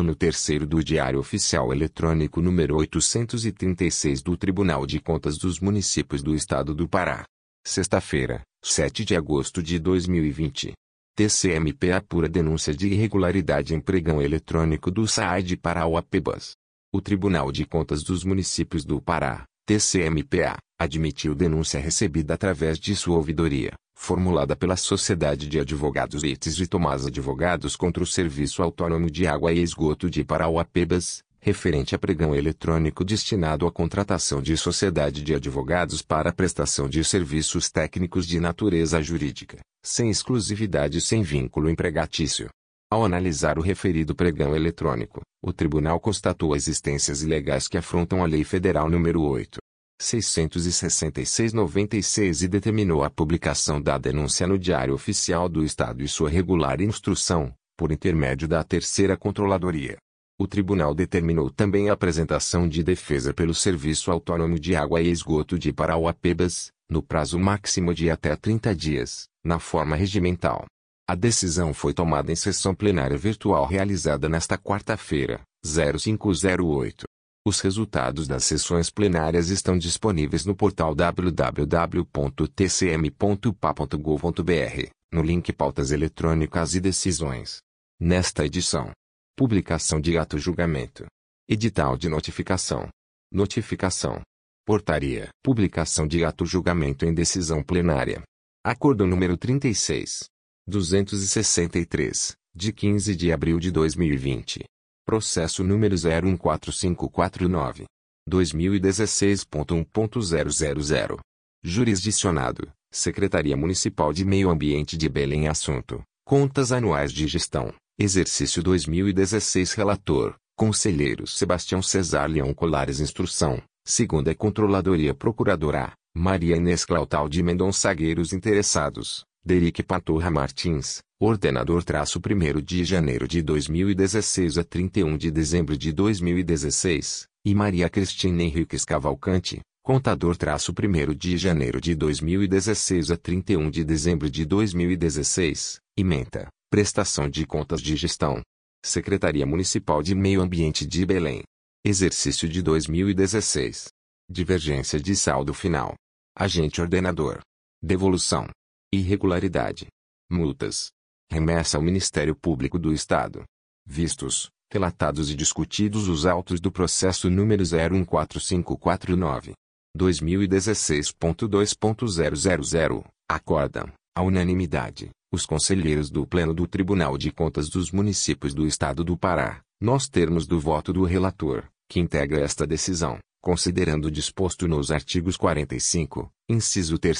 ano terceiro do Diário Oficial Eletrônico número 836 do Tribunal de Contas dos Municípios do Estado do Pará. Sexta-feira, 7 de agosto de 2020. TCMP apura denúncia de irregularidade em pregão eletrônico do SAID para o APBAS. O Tribunal de Contas dos Municípios do Pará, TCMPA, admitiu denúncia recebida através de sua ouvidoria, formulada pela Sociedade de Advogados ITES e Tomás Advogados contra o Serviço Autônomo de Água e Esgoto de Parauapebas, referente a pregão eletrônico destinado à contratação de sociedade de advogados para prestação de serviços técnicos de natureza jurídica, sem exclusividade e sem vínculo empregatício. Ao analisar o referido pregão eletrônico, o tribunal constatou existências ilegais que afrontam a Lei Federal nº 8. 666-96 e determinou a publicação da denúncia no Diário Oficial do Estado e sua regular instrução, por intermédio da Terceira Controladoria. O tribunal determinou também a apresentação de defesa pelo Serviço Autônomo de Água e Esgoto de Parauapebas, no prazo máximo de até 30 dias, na forma regimental. A decisão foi tomada em sessão plenária virtual realizada nesta quarta-feira, 0508. Os resultados das sessões plenárias estão disponíveis no portal www.tcm.pa.gov.br, no link Pautas Eletrônicas e Decisões. Nesta edição, Publicação de ato julgamento. Edital de notificação. Notificação. Portaria. Publicação de ato julgamento em decisão plenária. Acordo número 36. 263, de 15 de abril de 2020. Processo número 014549. 2016.1.000. Jurisdicionado. Secretaria Municipal de Meio Ambiente de Belém Assunto. Contas anuais de gestão. Exercício 2016 Relator, Conselheiro Sebastião Cesar Leão Colares Instrução, segunda Controladoria Procuradora, Maria Inês Clautal de Mendonça Interessados, Deric Patorra Martins, Ordenador traço 1 de janeiro de 2016 a 31 de dezembro de 2016, e Maria Cristina Henriques Cavalcante, Contador traço 1 de janeiro de 2016 a 31 de dezembro de 2016, e Menta. Prestação de contas de gestão. Secretaria Municipal de Meio Ambiente de Belém. Exercício de 2016. Divergência de saldo final. Agente ordenador. Devolução. Irregularidade. Multas. Remessa ao Ministério Público do Estado. Vistos, relatados e discutidos os autos do processo número 014549. 2016.2.000. Acordam, a unanimidade, os conselheiros do Pleno do Tribunal de Contas dos Municípios do Estado do Pará, nos termos do voto do relator, que integra esta decisão, considerando o disposto nos artigos 45, inciso 3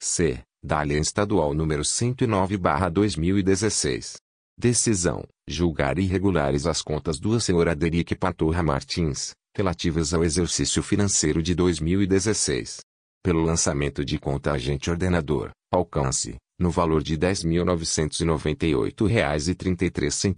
c, da Lei Estadual nº 109/2016. Decisão: julgar irregulares as contas do senhor Aderic Patorra Martins, relativas ao exercício financeiro de 2016. Pelo lançamento de conta agente ordenador, alcance, no valor de R$ 10.998,33 R$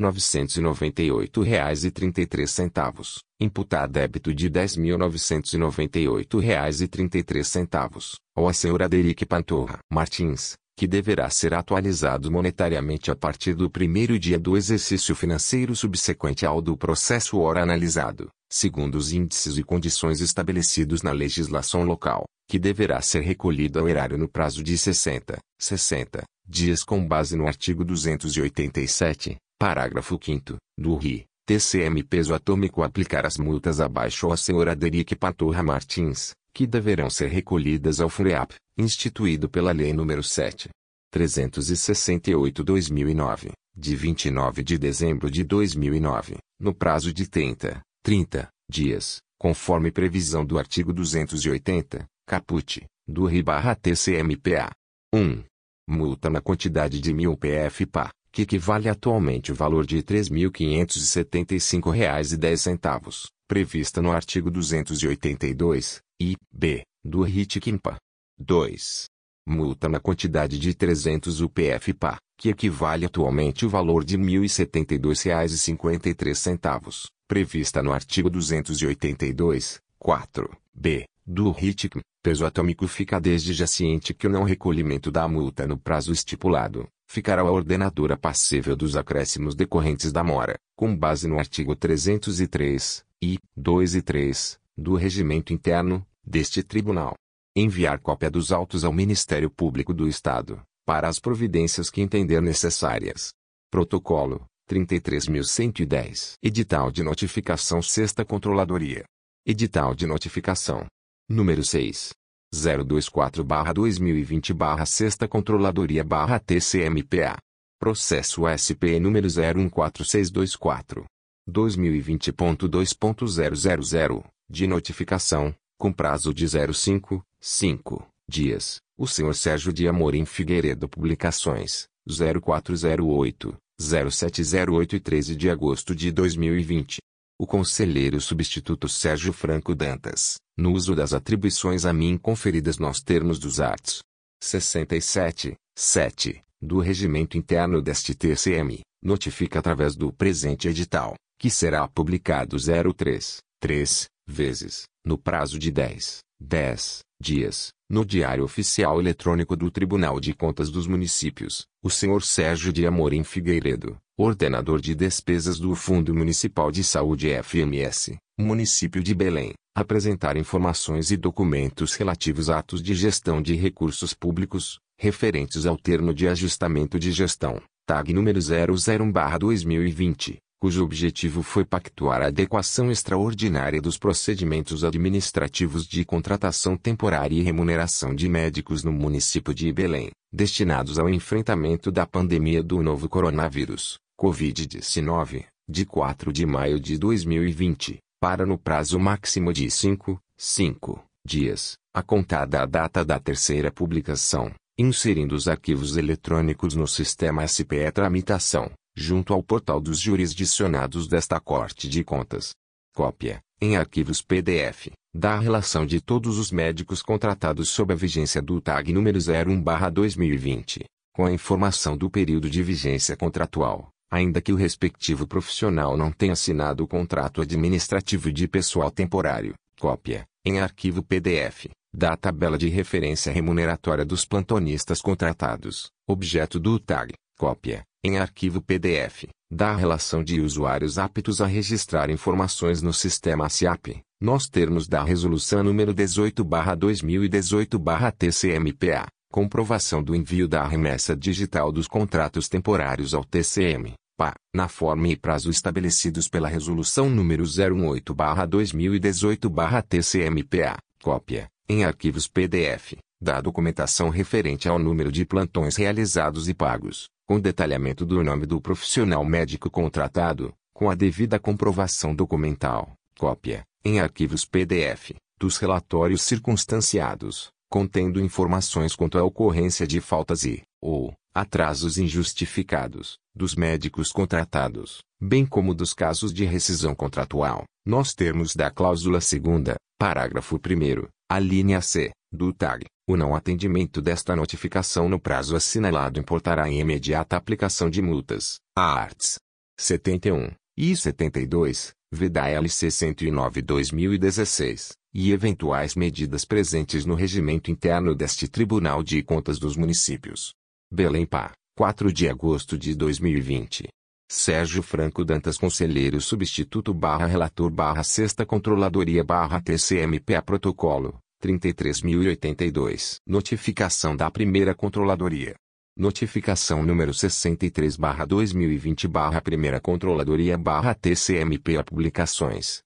10.998,33, imputar débito de R$ 10.998,33, ou a senhora Deric Pantorra Martins, que deverá ser atualizado monetariamente a partir do primeiro dia do exercício financeiro subsequente ao do processo ora analisado, segundo os índices e condições estabelecidos na legislação local, que deverá ser recolhido ao erário no prazo de 60, 60 dias com base no artigo 287, parágrafo 5 do RI. TCM peso atômico aplicar as multas abaixo à senhora Deric Patorra Martins, que deverão ser recolhidas ao FUREAP, instituído pela Lei nº 7. 368-2009, de 29 de dezembro de 2009, no prazo de 30, 30 dias, conforme previsão do artigo 280, caput, do RI-TCMPA. 1. Multa na quantidade de mil PF-PA, que equivale atualmente ao valor de R$ 3.575,10, prevista no artigo 282, I, B, do RIT-QUIMPA. 2. Multa na quantidade de 300 UPF-PA, que equivale atualmente ao valor de R$ 1.072,53, prevista no artigo 282, 4, B, do RITCM, peso atômico fica desde já ciente que o não recolhimento da multa no prazo estipulado, ficará a ordenadora passível dos acréscimos decorrentes da mora, com base no artigo 303, i, 2 e 3, do Regimento Interno, deste Tribunal. Enviar cópia dos autos ao Ministério Público do Estado, para as providências que entender necessárias. Protocolo 33.110. Edital de notificação Sexta Controladoria. Edital de notificação. Número 6. 024-2020 Sexta Controladoria TCMPA. Processo SPE número 014624. 2020.2.000, de notificação, com prazo de 05, 5 dias, o senhor Sérgio de Amorim Figueiredo Publicações, 0408, 0708 e 13 de agosto de 2020. O conselheiro substituto Sérgio Franco Dantas, no uso das atribuições a mim conferidas nos termos dos arts. 67, 7, do Regimento Interno deste TCM, notifica através do presente edital, que será publicado 03, 3, vezes, no prazo de 10, 10 dias, no Diário Oficial Eletrônico do Tribunal de Contas dos Municípios, o senhor Sérgio de Amorim Figueiredo, ordenador de despesas do Fundo Municipal de Saúde FMS, município de Belém, apresentar informações e documentos relativos a atos de gestão de recursos públicos, referentes ao termo de ajustamento de gestão, TAG número 001/2020, cujo objetivo foi pactuar a adequação extraordinária dos procedimentos administrativos de contratação temporária e remuneração de médicos no município de Belém, destinados ao enfrentamento da pandemia do novo coronavírus, Covid-19, de 4 de maio de 2020, para no prazo máximo de 5, 5 dias, a contar da data da terceira publicação, inserindo os arquivos eletrônicos no sistema SPE Tramitação junto ao portal dos jurisdicionados desta Corte de Contas. Cópia, em arquivos PDF, da relação de todos os médicos contratados sob a vigência do TAG número 01/2020, com a informação do período de vigência contratual, ainda que o respectivo profissional não tenha assinado o contrato administrativo de pessoal temporário. Cópia, em arquivo PDF, da tabela de referência remuneratória dos plantonistas contratados, objeto do TAG. Cópia, em arquivo PDF, da relação de usuários aptos a registrar informações no sistema SIAP, nos termos da Resolução número 18-2018-TCMPA, comprovação do envio da remessa digital dos contratos temporários ao TCM, PA, na forma e prazo estabelecidos pela Resolução número 018-2018-TCMPA, cópia, em arquivos PDF, da documentação referente ao número de plantões realizados e pagos, com detalhamento do nome do profissional médico contratado, com a devida comprovação documental, cópia, em arquivos PDF, dos relatórios circunstanciados, contendo informações quanto à ocorrência de faltas e, ou, atrasos injustificados, dos médicos contratados, bem como dos casos de rescisão contratual, nos termos da cláusula segunda, parágrafo 1 a linha C, do TAG, o não atendimento desta notificação no prazo assinalado importará em imediata aplicação de multas, a arts. 71 e 72, VDALC 109-2016, e eventuais medidas presentes no regimento interno deste Tribunal de Contas dos Municípios. Belém Pá, 4 de agosto de 2020. Sérgio Franco Dantas Conselheiro Substituto barra Relator barra Sexta Controladoria barra TCMPA Protocolo 33.082. Notificação da Primeira Controladoria. Notificação número 63/2020 Primeira Controladoria TCMPA Publicações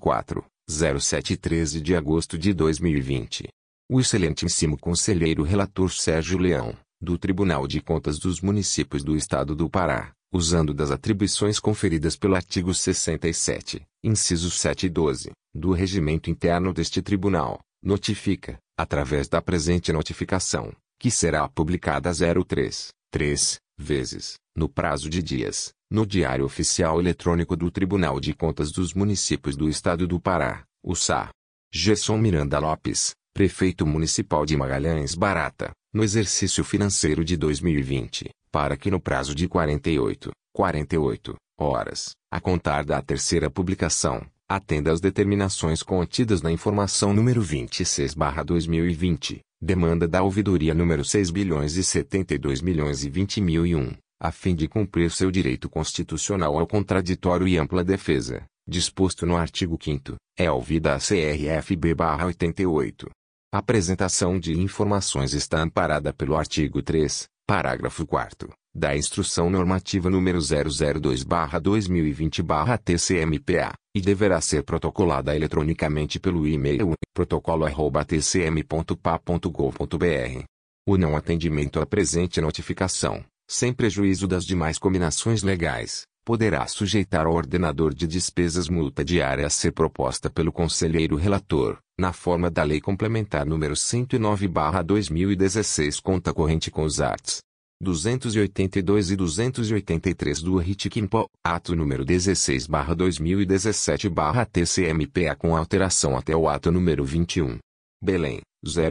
04 07 13 de agosto de 2020. O excelentíssimo conselheiro relator Sérgio Leão, do Tribunal de Contas dos Municípios do Estado do Pará, usando das atribuições conferidas pelo artigo 67, incisos 7 e 12, do regimento interno deste tribunal, notifica, através da presente notificação, que será publicada 03, 3, vezes, no prazo de dias, no Diário Oficial Eletrônico do Tribunal de Contas dos Municípios do Estado do Pará, o SA. Gerson Miranda Lopes, Prefeito Municipal de Magalhães Barata, no exercício financeiro de 2020, para que no prazo de 48, 48 horas, a contar da terceira publicação, atenda às determinações contidas na informação número 26/2020, Demanda da ouvidoria número 6 bilhões e 72 milhões e 20 mil e 1, a fim de cumprir seu direito constitucional ao contraditório e ampla defesa, disposto no artigo 5º, é ouvida a CRFB-88. A apresentação de informações está amparada pelo artigo 3, parágrafo 4 da Instrução Normativa número 002-2020-TCMPA, e deverá ser protocolada eletronicamente pelo e-mail protocolo@tcm.pa.gov.br. O não atendimento à presente notificação, sem prejuízo das demais combinações legais, poderá sujeitar ao ordenador de despesas multa diária a ser proposta pelo conselheiro relator, na forma da Lei Complementar número 109/2016, conta corrente com os arts. 282 e 283 do RIT-QIMPO, ato número 16-2017-TCMPA com alteração até o ato número 21. Belém,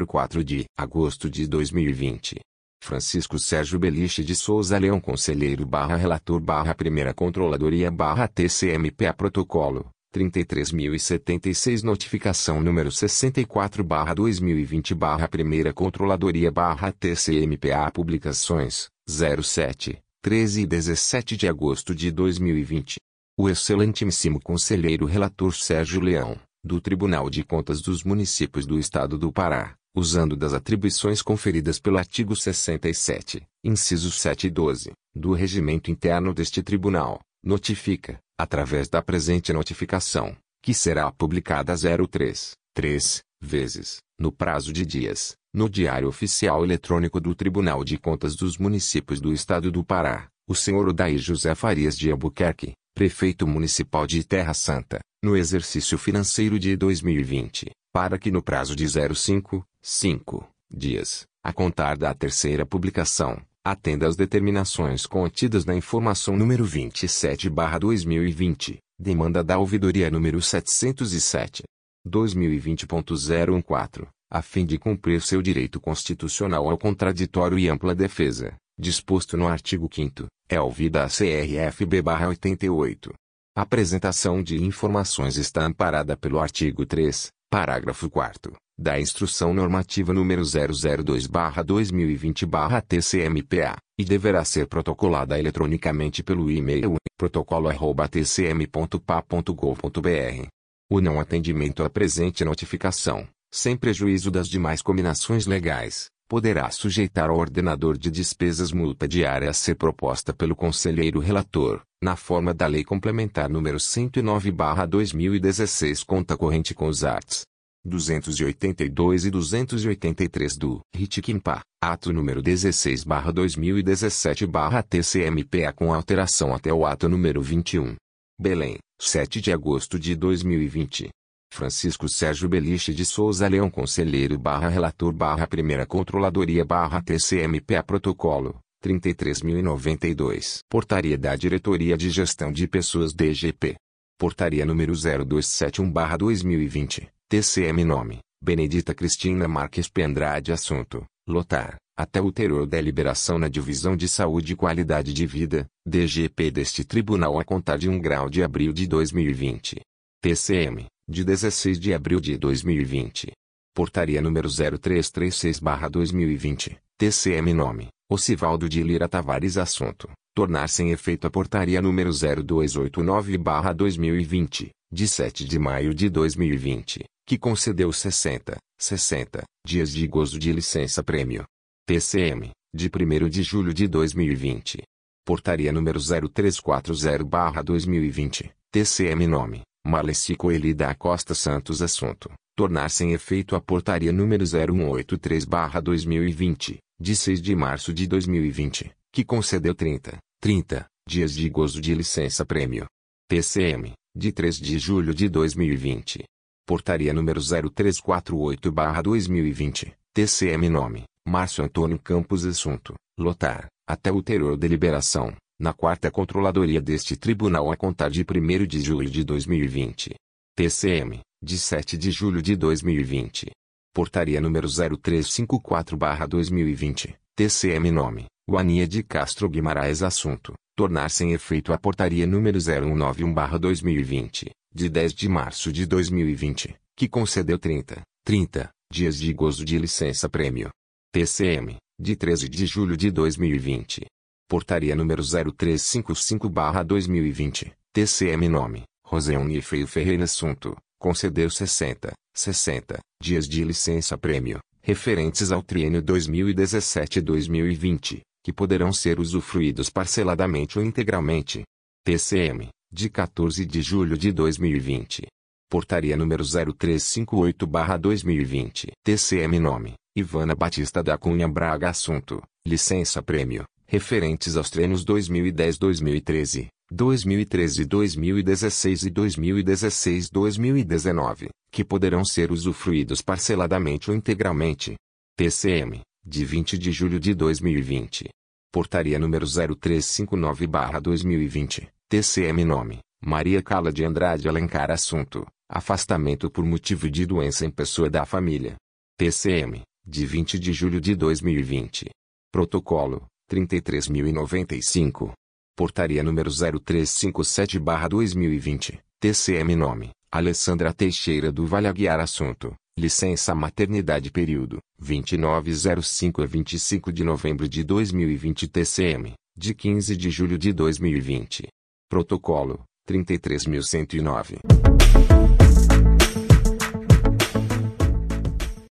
04 de agosto de 2020. Francisco Sérgio Beliche de Souza Leão Conselheiro barra Relator barra Primeira Controladoria barra TCMPA Protocolo, 33.076 Notificação número 64-2020 Primeira Controladoria TCMPA Publicações, 07, 13 e 17 de agosto de 2020. O excelentíssimo Conselheiro Relator Sérgio Leão, do Tribunal de Contas dos Municípios do Estado do Pará, usando das atribuições conferidas pelo artigo 67, incisos 7 e 12, do Regimento Interno deste Tribunal, notifica, através da presente notificação, que será publicada 03, 3, vezes, no prazo de dias, no Diário Oficial Eletrônico do Tribunal de Contas dos Municípios do Estado do Pará, o senhor Odair José Farias de Albuquerque, prefeito municipal de Terra Santa, no exercício financeiro de 2020, para que no prazo de 05, 5 dias, a contar da terceira publicação, atenda às determinações contidas na informação número 27/2020, demanda da ouvidoria número 707 2020.014, a fim de cumprir seu direito constitucional ao contraditório e ampla defesa, disposto no artigo 5 é ouvida a CRFB/88. A apresentação de informações está amparada pelo artigo 3, parágrafo 4 da Instrução Normativa número 002/2020/TCMPA, e deverá ser protocolada eletronicamente pelo e-mail protocolo@tcm.pa.gov.br. O não atendimento à presente notificação, sem prejuízo das demais combinações legais, poderá sujeitar ao ordenador de despesas multa diária a ser proposta pelo conselheiro relator, na forma da Lei Complementar número 109/2016, conta corrente com os arts. 282 e 283 do RIT-QIMPA, ato número 16/2017/TCMPA com alteração até o ato número 21. Belém, 7 de agosto de 2020. Francisco Sérgio Beliche de Souza Leão Conselheiro barra Relator barra Primeira Controladoria barra TCMPA Protocolo, 33.092. Portaria da Diretoria de Gestão de Pessoas DGP. Portaria número 0271 barra 2020. TCM Nome, Benedita Cristina Marques Pendrade Assunto, lotar, até ulterior deliberação na Divisão de Saúde e Qualidade de Vida, DGP deste Tribunal a contar de 1 grau de abril de 2020. TCM, de 16 de abril de 2020. Portaria número 0336-2020, TCM Nome, Ocivaldo de Lira Tavares Assunto, tornar-se em efeito a portaria número 0289-2020, de 7 de maio de 2020 que concedeu 60, 60 dias de gozo de licença-prêmio. TCM, de 1 de julho de 2020. Portaria número 0340-2020, TCM nome, Marleci Coelho da Costa Santos Assunto, tornar-se em efeito a portaria número 0183-2020, de 6 de março de 2020, que concedeu 30, 30 dias de gozo de licença-prêmio. TCM, de 3 de julho de 2020. Portaria número 0348-2020, TCM nome, Márcio Antônio Campos Assunto, lotar, até ulterior deliberação, na quarta controladoria deste tribunal a contar de 1 de julho de 2020. TCM, de 7 de julho de 2020. Portaria número 0354-2020, TCM nome, Guania de Castro Guimarães Assunto, tornar-se em efeito a portaria número 0191-2020 de 10 de março de 2020, que concedeu 30, 30 Dias de gozo de licença-prêmio. TCM, de 13 de julho de 2020. Portaria número 0355-2020, TCM nome, Roseone Freio Ferreira Assunto, conceder 60, 60, dias de licença-prêmio, referentes ao triênio 2017-2020, que poderão ser usufruídos parceladamente ou integralmente. TCM, de 14 de julho de 2020. Portaria número 0358-2020. TCM nome, Ivana Batista da Cunha Braga Assunto, licença-prêmio, referentes aos treinos 2010-2013, 2013-2016 e 2016-2019, que poderão ser usufruídos parceladamente ou integralmente. TCM, de 20 de julho de 2020. Portaria número 0359-2020, TCM nome, Maria Carla de Andrade Alencar Assunto, afastamento por motivo de doença em pessoa da família. TCM, de 20 de julho de 2020. Protocolo, 33.095. Portaria número 0357-2020, TCM nome, Alessandra Teixeira do Vale Aguiar Assunto, licença maternidade período, 2905 a 25 de novembro de 2020 TCM, de 15 de julho de 2020. Protocolo, 33.109.